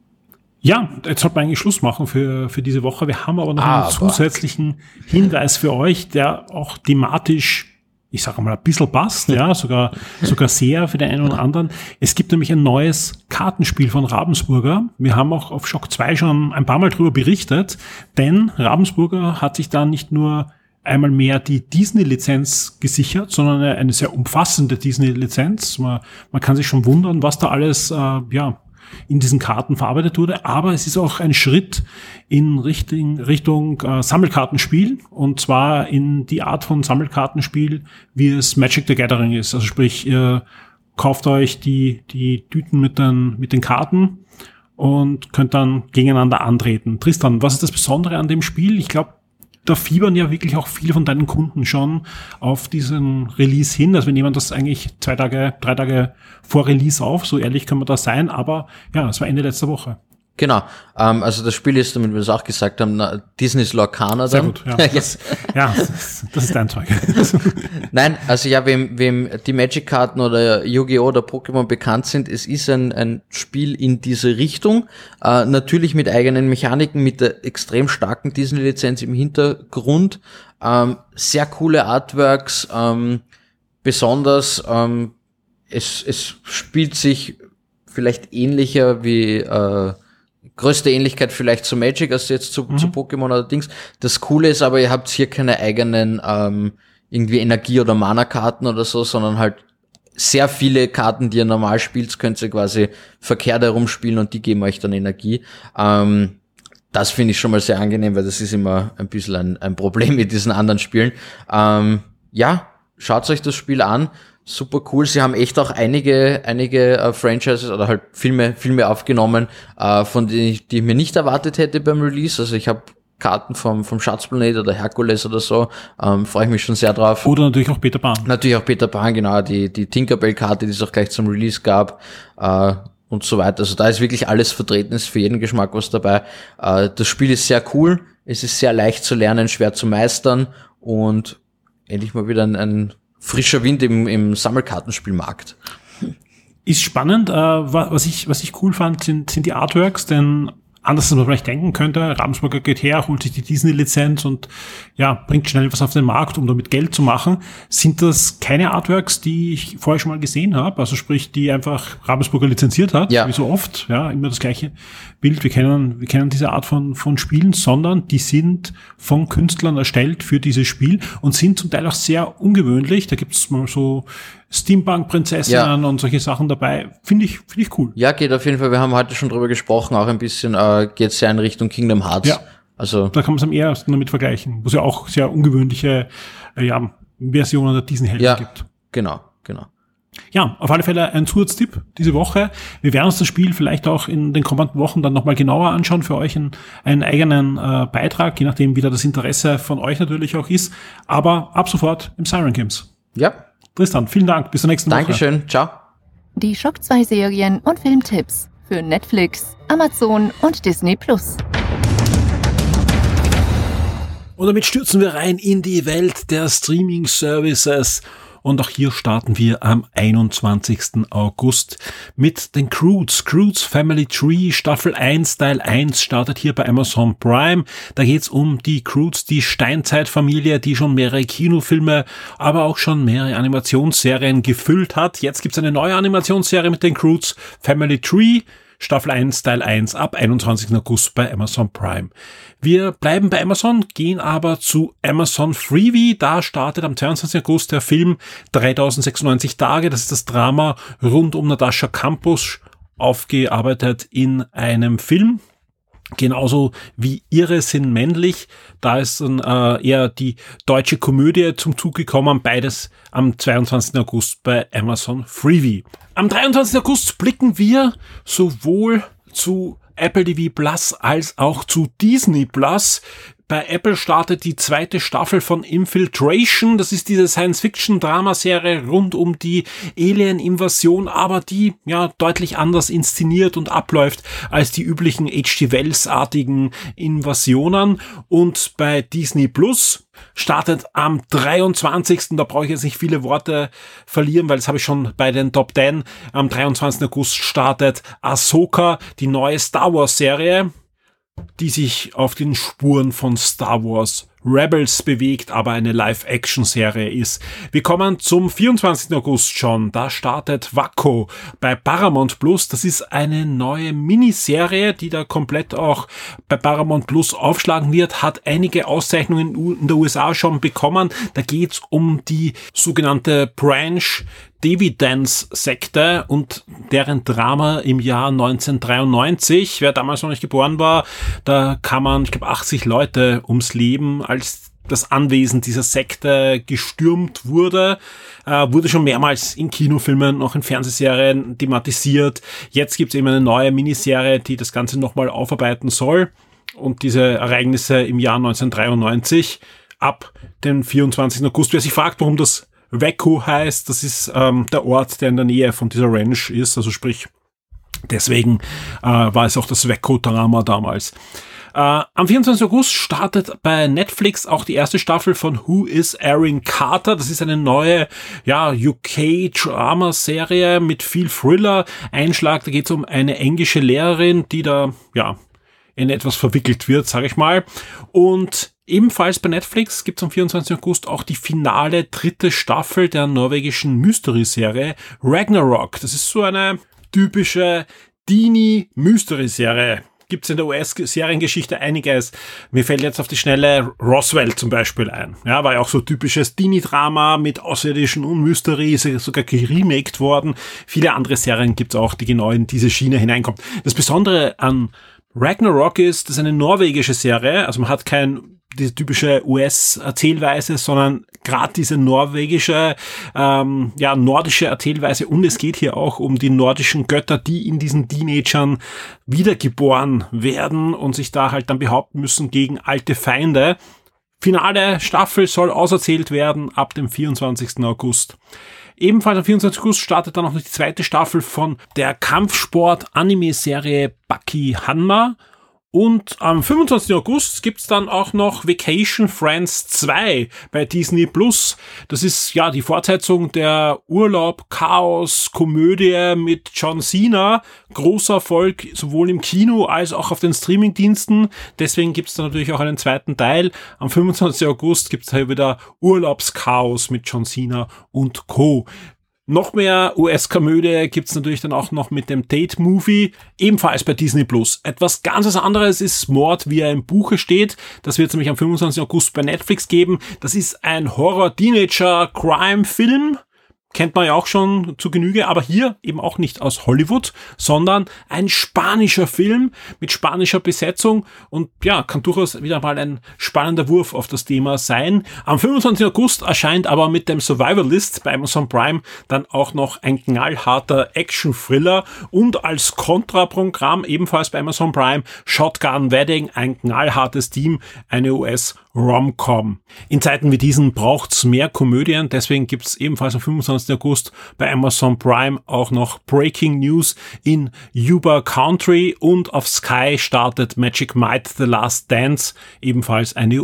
Ja, jetzt sollten wir eigentlich Schluss machen für, für diese Woche. Wir haben aber noch Aber. einen zusätzlichen Hinweis für euch, der auch thematisch, ich sage mal, ein bisschen passt, ja, sogar, sogar sehr für den einen oder anderen. Es gibt nämlich ein neues Kartenspiel von Ravensburger. Wir haben auch auf Shock 2 schon ein paar Mal drüber berichtet, denn Ravensburger hat sich da nicht nur einmal mehr die Disney-Lizenz gesichert, sondern eine, eine sehr umfassende Disney-Lizenz. Man, man kann sich schon wundern, was da alles äh, ja, in diesen Karten verarbeitet wurde. Aber es ist auch ein Schritt in Richtung, Richtung äh, Sammelkartenspiel und zwar in die Art von Sammelkartenspiel, wie es Magic the Gathering ist. Also sprich, ihr kauft euch die, die Tüten mit den, mit den Karten und könnt dann gegeneinander antreten. Tristan, was ist das Besondere an dem Spiel? Ich glaube, da fiebern ja wirklich auch viele von deinen Kunden schon auf diesen Release hin. Also wir nehmen das eigentlich zwei Tage, drei Tage vor Release auf, so ehrlich können wir da sein, aber ja, es war Ende letzter Woche. Genau. Ähm, also das Spiel ist, damit wir es auch gesagt haben, na, Disneys Lorcaner Sehr dann. gut, ja. Das, ja, das, das ist dein Zeug. Nein, also ja, wem, wem die Magic-Karten oder Yu-Gi-Oh! oder Pokémon bekannt sind, es ist ein, ein Spiel in diese Richtung. Äh, natürlich mit eigenen Mechaniken, mit der extrem starken Disney-Lizenz im Hintergrund. Ähm, sehr coole Artworks, ähm, besonders ähm, es, es spielt sich vielleicht ähnlicher wie äh, größte Ähnlichkeit vielleicht zu Magic als jetzt zu, zu Pokémon oder Dings. Das Coole ist aber, ihr habt hier keine eigenen ähm, irgendwie Energie- oder Mana-Karten oder so, sondern halt sehr viele Karten, die ihr normal spielt, könnt ihr quasi verkehrt herumspielen und die geben euch dann Energie. Ähm, das finde ich schon mal sehr angenehm, weil das ist immer ein bisschen ein, ein Problem mit diesen anderen Spielen. Ähm, ja, schaut euch das Spiel an. Super cool. Sie haben echt auch einige, einige äh, Franchises oder halt Filme, Filme aufgenommen, äh, von denen ich, die ich mir nicht erwartet hätte beim Release. Also ich habe Karten vom, vom Schatzplanet oder Herkules oder so. Ähm, Freue ich mich schon sehr drauf. Oder natürlich auch Peter Pan. Natürlich auch Peter Pan, genau, die, die Tinkerbell-Karte, die es auch gleich zum Release gab, äh, und so weiter. Also da ist wirklich alles vertreten, ist für jeden Geschmack was dabei. Äh, das Spiel ist sehr cool, es ist sehr leicht zu lernen, schwer zu meistern und endlich mal wieder ein, ein frischer Wind im, im Sammelkartenspielmarkt. Ist spannend. Äh, wa- was, ich, was ich cool fand, sind, sind die Artworks, denn anders als man vielleicht denken könnte, Ravensburger geht her, holt sich die Disney-Lizenz und ja, bringt schnell was auf den Markt, um damit Geld zu machen. Sind das keine Artworks, die ich vorher schon mal gesehen habe? Also sprich, die einfach Ravensburger lizenziert hat, Ja. wie so oft, ja, immer das gleiche Bild. Wir kennen, wir kennen diese Art von, von Spielen, sondern die sind von Künstlern erstellt für dieses Spiel und sind zum Teil auch sehr ungewöhnlich. Da gibt's mal so Steampunk-Prinzessinnen und solche Sachen dabei. Finde ich, finde ich cool. Ja, geht auf jeden Fall, wir haben heute schon drüber gesprochen, auch ein bisschen, äh, geht sehr in Richtung Kingdom Hearts. Ja. Also, Da kann man es am ehesten damit vergleichen, wo es ja auch sehr ungewöhnliche äh, ja, Versionen der Disney-Helden ja, gibt. genau, genau. Ja, auf alle Fälle ein Zusatztipp diese Woche. Wir werden uns das Spiel vielleicht auch in den kommenden Wochen dann nochmal genauer anschauen, für euch in, einen eigenen äh, Beitrag, je nachdem, wie da das Interesse von euch natürlich auch ist. Aber ab sofort im Siren Games. Ja, Tristan, vielen Dank. Bis zur nächsten Woche. Dankeschön, ciao. Die Schock 2 Serien und Filmtipps für Netflix, Amazon und Disney Plus. Und damit stürzen wir rein in die Welt der Streaming-Services. Und auch hier starten wir am 21. August mit den Croods. Croods Family Tree Staffel 1 Teil 1 startet hier bei Amazon Prime. Da geht's um die Croods, die Steinzeitfamilie, die schon mehrere Kinofilme, aber auch schon mehrere Animationsserien gefüllt hat. Jetzt gibt's eine neue Animationsserie mit den Croods Family Tree. Staffel 1, Teil 1 ab 21. August bei Amazon Prime. Wir bleiben bei Amazon, gehen aber zu Amazon Freebie. Da startet am 22. August der Film 3096 Tage. Das ist das Drama rund um Natascha Campus, aufgearbeitet in einem Film. Genauso wie Ihre sind männlich. Da ist dann äh, eher die deutsche Komödie zum Zug gekommen. Beides am 22. August bei Amazon Freebie. Am 23. August blicken wir sowohl zu Apple TV Plus als auch zu Disney Plus. Bei Apple startet die zweite Staffel von Infiltration. Das ist diese Science-Fiction-Dramaserie rund um die Alien-Invasion, aber die ja deutlich anders inszeniert und abläuft als die üblichen H.G. Wells-artigen Invasionen. Und bei Disney Plus startet am 23. Da brauche ich jetzt nicht viele Worte verlieren, weil das habe ich schon bei den Top 10. Am 23. August startet Ahsoka, die neue Star Wars Serie die sich auf den Spuren von Star Wars Rebels bewegt, aber eine Live-Action-Serie ist. Wir kommen zum 24. August schon. Da startet Waco bei Paramount Plus. Das ist eine neue Miniserie, die da komplett auch bei Paramount Plus aufschlagen wird, hat einige Auszeichnungen in der USA schon bekommen. Da geht's um die sogenannte Branch Dividends-Sekte und deren Drama im Jahr 1993. Wer damals noch nicht geboren war, da kann man, ich glaube, 80 Leute ums Leben, als das Anwesen dieser Sekte gestürmt wurde, äh, wurde schon mehrmals in Kinofilmen, noch in Fernsehserien thematisiert. Jetzt gibt es eben eine neue Miniserie, die das Ganze nochmal aufarbeiten soll und diese Ereignisse im Jahr 1993 ab dem 24. August. Wer sich fragt, warum das Weko heißt, das ist ähm, der Ort, der in der Nähe von dieser Ranch ist, also sprich, deswegen äh, war es auch das Weko-Drama damals. Äh, am 24. August startet bei Netflix auch die erste Staffel von Who is Erin Carter. Das ist eine neue, ja, UK-Drama-Serie mit viel Thriller-Einschlag. Da geht es um eine englische Lehrerin, die da, ja, in etwas verwickelt wird, sage ich mal. Und ebenfalls bei Netflix gibt es am 24. August auch die finale dritte Staffel der norwegischen Mystery-Serie Ragnarok. Das ist so eine typische Dini-Mystery-Serie gibt es in der US-Seriengeschichte einiges. Mir fällt jetzt auf die Schnelle Roswell zum Beispiel ein. Ja, war ja auch so typisches Dini-Drama mit Außerirdischen und Mystery, ist ja sogar geremaked worden. Viele andere Serien gibt es auch, die genau in diese Schiene hineinkommen. Das Besondere an Ragnarok ist, das ist eine norwegische Serie, also man hat kein diese typische US-Erzählweise, sondern gerade diese norwegische, ähm, ja, nordische Erzählweise. Und es geht hier auch um die nordischen Götter, die in diesen Teenagern wiedergeboren werden und sich da halt dann behaupten müssen gegen alte Feinde. Finale Staffel soll auserzählt werden ab dem 24. August. Ebenfalls am 24. August startet dann noch die zweite Staffel von der Kampfsport-Anime-Serie Baki Hanma und am 25. August gibt's dann auch noch Vacation Friends 2 bei Disney Plus. Das ist ja die Fortsetzung der Urlaub-Chaos-Komödie mit John Cena. Großer Erfolg sowohl im Kino als auch auf den Streamingdiensten. Deswegen gibt's da natürlich auch einen zweiten Teil. Am 25. August gibt's da wieder Urlaubschaos mit John Cena und Co. Noch mehr US-Komödie gibt's natürlich dann auch noch mit dem Tate-Movie, ebenfalls bei Disney Plus. Etwas ganz anderes ist Mord, wie er im Buche steht. Das wird nämlich am 25. August bei Netflix geben. Das ist ein Horror-Teenager-Crime-Film kennt man ja auch schon zu Genüge, aber hier eben auch nicht aus Hollywood, sondern ein spanischer Film mit spanischer Besetzung und ja, kann durchaus wieder mal ein spannender Wurf auf das Thema sein. Am 25. August erscheint aber mit dem Survivalist bei Amazon Prime dann auch noch ein knallharter Action-Thriller und als Kontraprogramm ebenfalls bei Amazon Prime Shotgun Wedding, ein knallhartes Team, eine US Rom-Com. In Zeiten wie diesen braucht's mehr Komödien, deswegen gibt's ebenfalls am 25. August bei Amazon Prime auch noch Breaking News in Yuba Country und auf Sky startet Magic Might The Last Dance, ebenfalls eine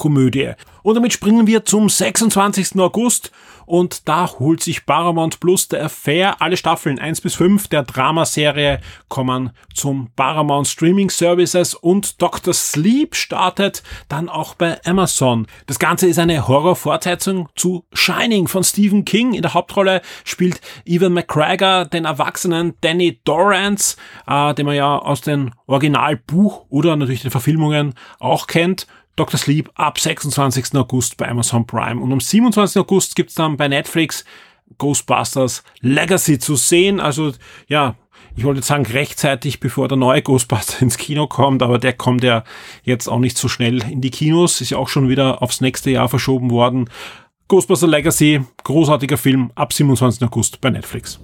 US-Komödie. Und damit springen wir zum 26. August und da holt sich Paramount Plus der Affair. Alle Staffeln 1 bis 5 der Dramaserie kommen zum Paramount Streaming Services und Dr. Sleep startet dann auch bei Amazon. Das Ganze ist eine Horror-Fortsetzung zu Shining von Stephen King. In der Hauptrolle spielt Evan McGregor den erwachsenen Danny Dorrance, äh, den man ja aus dem Originalbuch oder natürlich den Verfilmungen auch kennt. Dr. Sleep ab 26. August bei Amazon Prime. Und am 27. August gibt's dann bei Netflix Ghostbusters Legacy zu sehen. Also ja, ich wollte sagen rechtzeitig, bevor der neue Ghostbuster ins Kino kommt, aber der kommt ja jetzt auch nicht so schnell in die Kinos, ist ja auch schon wieder aufs nächste Jahr verschoben worden. Ghostbuster Legacy, großartiger Film, ab 27. August bei Netflix.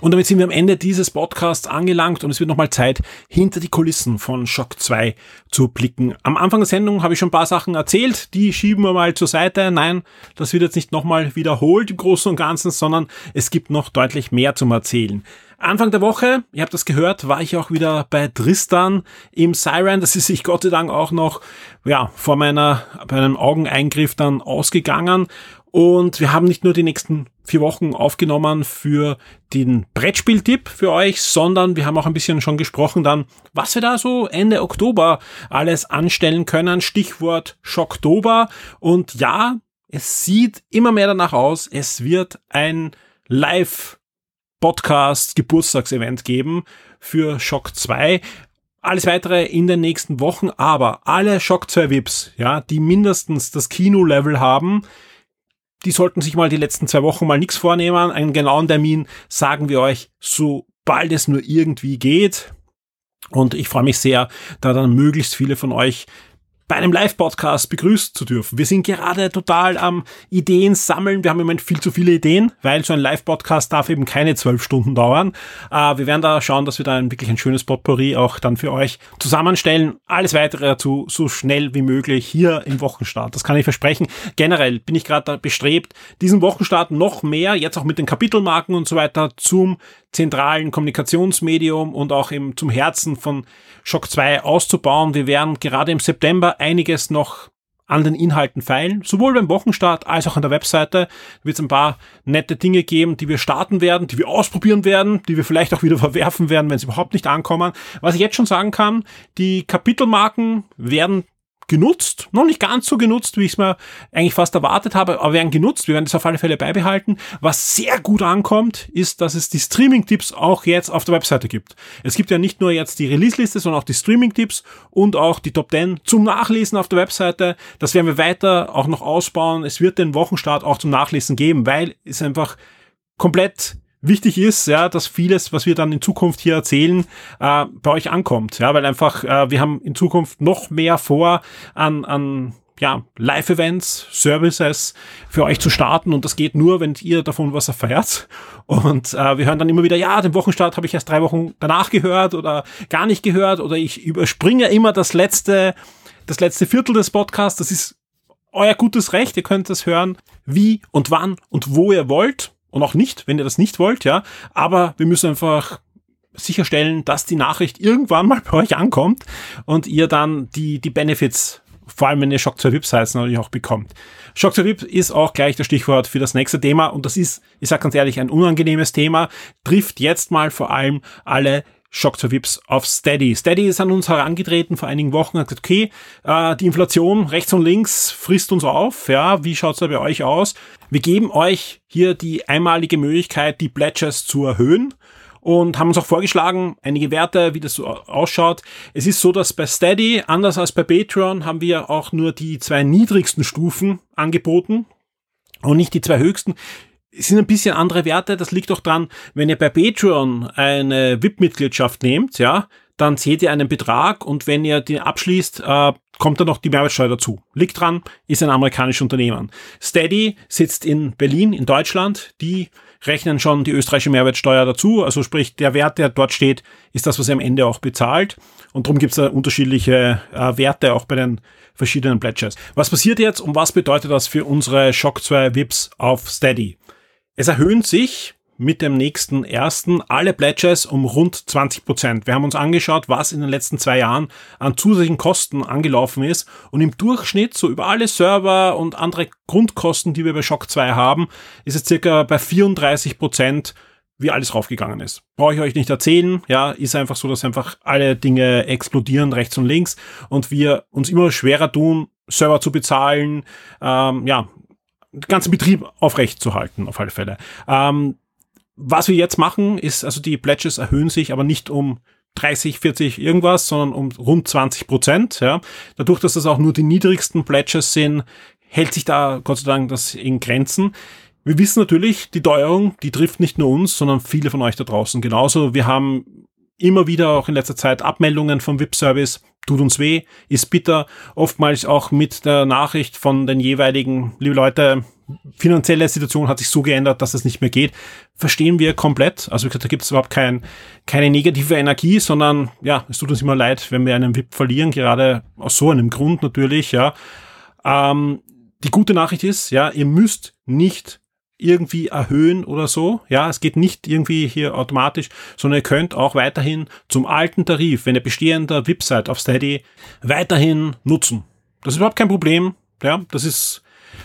Und damit sind wir am Ende dieses Podcasts angelangt und es wird nochmal Zeit, hinter die Kulissen von Shock 2 zu blicken. Am Anfang der Sendung habe ich schon ein paar Sachen erzählt, die schieben wir mal zur Seite. Nein, das wird jetzt nicht nochmal wiederholt im Großen und Ganzen, sondern es gibt noch deutlich mehr zum Erzählen. Anfang der Woche, ihr habt das gehört, war ich auch wieder bei Tristan im Siren. Das ist sich Gott sei Dank auch noch, ja, vor meiner, bei einem Augeneingriff dann ausgegangen. Und wir haben nicht nur die nächsten vier Wochen aufgenommen für den Brettspieltipp für euch, sondern wir haben auch ein bisschen schon gesprochen dann, was wir da so Ende Oktober alles anstellen können. Stichwort Schocktober. Und ja, es sieht immer mehr danach aus. Es wird ein Live Podcast Geburtstagsevent geben für Shock 2. Alles weitere in den nächsten Wochen, aber alle Shock 2 VIPs, ja, die mindestens das Kino-Level haben, die sollten sich mal die letzten zwei Wochen mal nichts vornehmen. Einen genauen Termin sagen wir euch, sobald es nur irgendwie geht. Und ich freue mich sehr, da dann möglichst viele von euch bei einem Live-Podcast begrüßt zu dürfen. Wir sind gerade total am Ideen sammeln. Wir haben im Moment viel zu viele Ideen, weil so ein Live-Podcast darf eben keine zwölf Stunden dauern. Äh, wir werden da schauen, dass wir da ein, wirklich ein schönes Potpourri auch dann für euch zusammenstellen. Alles weitere dazu so schnell wie möglich hier im Wochenstart. Das kann ich versprechen. Generell bin ich gerade bestrebt, diesen Wochenstart noch mehr, jetzt auch mit den Kapitelmarken und so weiter, zum zentralen Kommunikationsmedium und auch im, zum Herzen von Shock 2 auszubauen. Wir werden gerade im September einiges noch an den Inhalten feilen, sowohl beim Wochenstart als auch an der Webseite wird es ein paar nette Dinge geben, die wir starten werden, die wir ausprobieren werden, die wir vielleicht auch wieder verwerfen werden, wenn sie überhaupt nicht ankommen. Was ich jetzt schon sagen kann, die Kapitelmarken werden genutzt, noch nicht ganz so genutzt, wie ich es mir eigentlich fast erwartet habe, aber werden genutzt. Wir werden das auf alle Fälle beibehalten. Was sehr gut ankommt, ist, dass es die Streaming-Tipps auch jetzt auf der Webseite gibt. Es gibt ja nicht nur jetzt die Release-Liste, sondern auch die Streaming-Tipps und auch die Top 10 zum Nachlesen auf der Webseite. Das werden wir weiter auch noch ausbauen. Es wird den Wochenstart auch zum Nachlesen geben, weil es einfach komplett wichtig ist, ja, dass vieles, was wir dann in Zukunft hier erzählen, äh, bei euch ankommt, ja, weil einfach äh, wir haben in Zukunft noch mehr vor an, an ja, Live-Events, Services für euch zu starten und das geht nur, wenn ihr davon was erfährt. Und äh, wir hören dann immer wieder, ja, den Wochenstart habe ich erst drei Wochen danach gehört oder gar nicht gehört oder ich überspringe immer das letzte, das letzte Viertel des Podcasts. Das ist euer gutes Recht. Ihr könnt das hören, wie und wann und wo ihr wollt und auch nicht, wenn ihr das nicht wollt, ja. Aber wir müssen einfach sicherstellen, dass die Nachricht irgendwann mal bei euch ankommt und ihr dann die, die Benefits, vor allem wenn ihr Shock 2 VIP seid, natürlich auch bekommt. Shock 2 VIP ist auch gleich das Stichwort für das nächste Thema und das ist, ich sage ganz ehrlich, ein unangenehmes Thema, trifft jetzt mal vor allem alle Shock to Vips auf Steady. Steady ist an uns herangetreten vor einigen Wochen, hat gesagt, okay, äh, die Inflation rechts und links frisst uns auf. Ja, wie schaut's da bei euch aus? Wir geben euch hier die einmalige Möglichkeit, die Pledges zu erhöhen und haben uns auch vorgeschlagen, einige Werte, wie das so ausschaut. Es ist so, dass bei Steady, anders als bei Patreon, haben wir auch nur die zwei niedrigsten Stufen angeboten und nicht die zwei höchsten es sind ein bisschen andere Werte. Das liegt auch dran, wenn ihr bei Patreon eine VIP-Mitgliedschaft nehmt, ja, dann seht ihr einen Betrag und wenn ihr den abschließt, äh, kommt dann noch die Mehrwertsteuer dazu. Liegt dran, ist ein amerikanisches Unternehmen. Steady sitzt in Berlin, in Deutschland. Die rechnen schon die österreichische Mehrwertsteuer dazu. Also sprich, der Wert, der dort steht, ist das, was ihr am Ende auch bezahlt. Und darum gibt es da unterschiedliche äh, Werte auch bei den verschiedenen Pledges. Was passiert jetzt und was bedeutet das für unsere Shock 2 VIPs auf Steady? Es erhöhen sich mit dem nächsten ersten alle Pledges um rund 20 Prozent. Wir haben uns angeschaut, was in den letzten zwei Jahren an zusätzlichen Kosten angelaufen ist und im Durchschnitt so über alle Server und andere Grundkosten, die wir bei Shock 2 haben, ist es circa bei 34 Prozent wie alles raufgegangen ist. Brauche ich euch nicht erzählen, ja, ist einfach so, dass einfach alle Dinge explodieren rechts und links und wir uns immer schwerer tun, Server zu bezahlen, ähm, ja, ganzen Betrieb aufrecht zu halten, auf alle Fälle. Ähm, was wir jetzt machen, ist, also die Pledges erhöhen sich, aber nicht um 30, 40 irgendwas, sondern um rund 20 Prozent. Ja. Dadurch, dass das auch nur die niedrigsten Pledges sind, hält sich da Gott sei Dank das in Grenzen. Wir wissen natürlich, die Teuerung, die trifft nicht nur uns, sondern viele von euch da draußen genauso. Wir haben immer wieder auch in letzter Zeit Abmeldungen vom VIP-Service. Tut uns weh, ist bitter. Oftmals auch mit der Nachricht von den jeweiligen, liebe Leute, finanzielle Situation hat sich so geändert, dass es nicht mehr geht. Verstehen wir komplett. Also wie gesagt, da gibt es überhaupt kein, keine negative Energie, sondern ja, es tut uns immer leid, wenn wir einen VIP verlieren, gerade aus so einem Grund natürlich, ja. Ähm, die gute Nachricht ist, ja, ihr müsst nicht irgendwie erhöhen oder so. Ja, es geht nicht irgendwie hier automatisch, sondern ihr könnt auch weiterhin zum alten Tarif, wenn ihr bestehender seid auf Steady, weiterhin nutzen. Das ist überhaupt kein Problem. Ja, das ist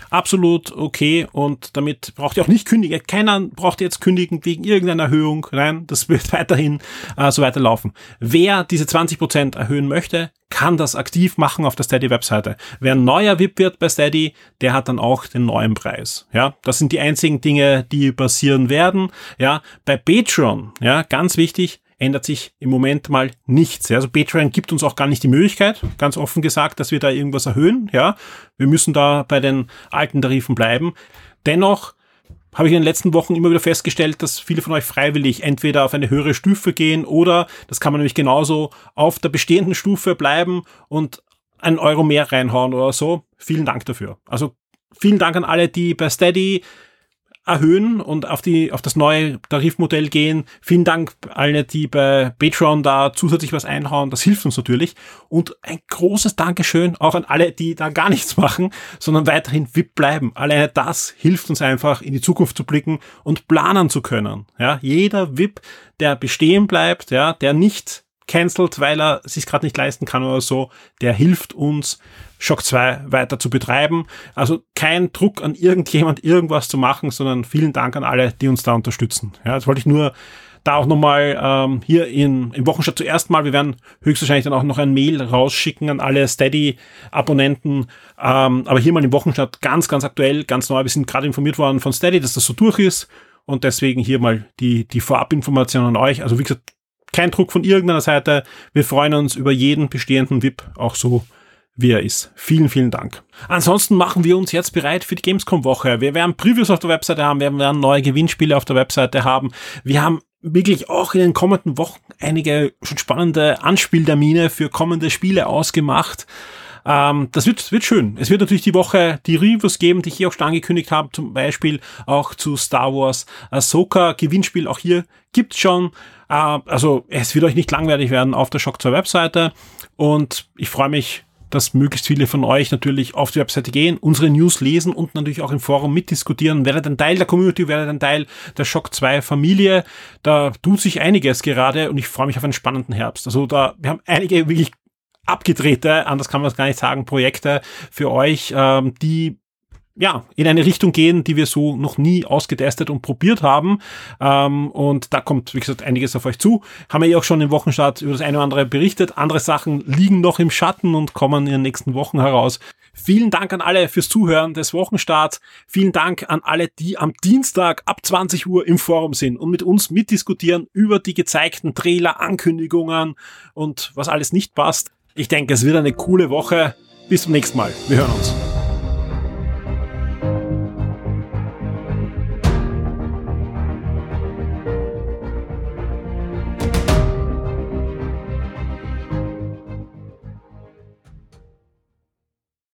absolut okay und damit braucht ihr auch nicht kündigen. Keiner braucht jetzt kündigen wegen irgendeiner Erhöhung. Nein, das wird weiterhin äh, so weiterlaufen. Wer diese 20% erhöhen möchte, kann das aktiv machen auf der Steady-Webseite. Wer neuer VIP wird bei Steady, der hat dann auch den neuen Preis. Ja, das sind die einzigen Dinge, die passieren werden. Ja, bei Patreon, ja, ganz wichtig, ändert sich im Moment mal nichts. Also Patreon gibt uns auch gar nicht die Möglichkeit, ganz offen gesagt, dass wir da irgendwas erhöhen. Ja, wir müssen da bei den alten Tarifen bleiben. Dennoch habe ich in den letzten Wochen immer wieder festgestellt, dass viele von euch freiwillig entweder auf eine höhere Stufe gehen oder, das kann man nämlich genauso, auf der bestehenden Stufe bleiben und einen Euro mehr reinhauen oder so. Vielen Dank dafür. Also vielen Dank an alle, die bei Steady erhöhen und auf die auf das neue Tarifmodell gehen. Vielen Dank alle, die bei Patreon da zusätzlich was einhauen. Das hilft uns natürlich. Und ein großes Dankeschön auch an alle, die da gar nichts machen, sondern weiterhin VIP bleiben. Alleine das hilft uns einfach in die Zukunft zu blicken und planen zu können. Ja, jeder VIP, der bestehen bleibt, ja, der nicht cancelt, weil er sich gerade nicht leisten kann oder so, der hilft uns, Shock 2 weiter zu betreiben. Also kein Druck an irgendjemand, irgendwas zu machen, sondern vielen Dank an alle, die uns da unterstützen. Ja, das wollte ich nur da auch nochmal ähm, hier in, im Wochenstart zuerst mal, wir werden höchstwahrscheinlich dann auch noch ein Mail rausschicken an alle Steady-Abonnenten, ähm, aber hier mal im Wochenstart ganz, ganz aktuell, ganz neu, wir sind gerade informiert worden von Steady, dass das so durch ist und deswegen hier mal die, die Vorabinformation an euch. Also wie gesagt, kein Druck von irgendeiner Seite. Wir freuen uns über jeden bestehenden VIP, auch so wie er ist. Vielen, vielen Dank. Ansonsten machen wir uns jetzt bereit für die Gamescom-Woche. Wir werden Previews auf der Webseite haben, wir werden neue Gewinnspiele auf der Webseite haben. Wir haben wirklich auch in den kommenden Wochen einige schon spannende Anspieltermine für kommende Spiele ausgemacht. Ähm, das wird, wird schön. Es wird natürlich die Woche die Reviews geben, die ich hier auch schon angekündigt habe, zum Beispiel auch zu Star Wars Ahsoka. Gewinnspiel auch hier gibt's schon. Äh, also es wird euch nicht langweilig werden auf der Shock 2 Webseite. Und ich freue mich, dass möglichst viele von euch natürlich auf die Webseite gehen, unsere News lesen und natürlich auch im Forum mitdiskutieren. Werdet ein Teil der Community, werdet ein Teil der Shock 2 Familie. Da tut sich einiges gerade und ich freue mich auf einen spannenden Herbst. Also da, wir haben einige wirklich abgedrehte, anders kann man es gar nicht sagen, Projekte für euch, ähm, die ja, in eine Richtung gehen, die wir so noch nie ausgetestet und probiert haben. Ähm, und da kommt, wie gesagt, einiges auf euch zu. Haben wir ja auch schon im Wochenstart über das eine oder andere berichtet. Andere Sachen liegen noch im Schatten und kommen in den nächsten Wochen heraus. Vielen Dank an alle fürs Zuhören des Wochenstarts. Vielen Dank an alle, die am Dienstag ab 20 Uhr im Forum sind und mit uns mitdiskutieren über die gezeigten Trailer, Ankündigungen und was alles nicht passt. Ich denke, es wird eine coole Woche. Bis zum nächsten Mal. Wir hören uns.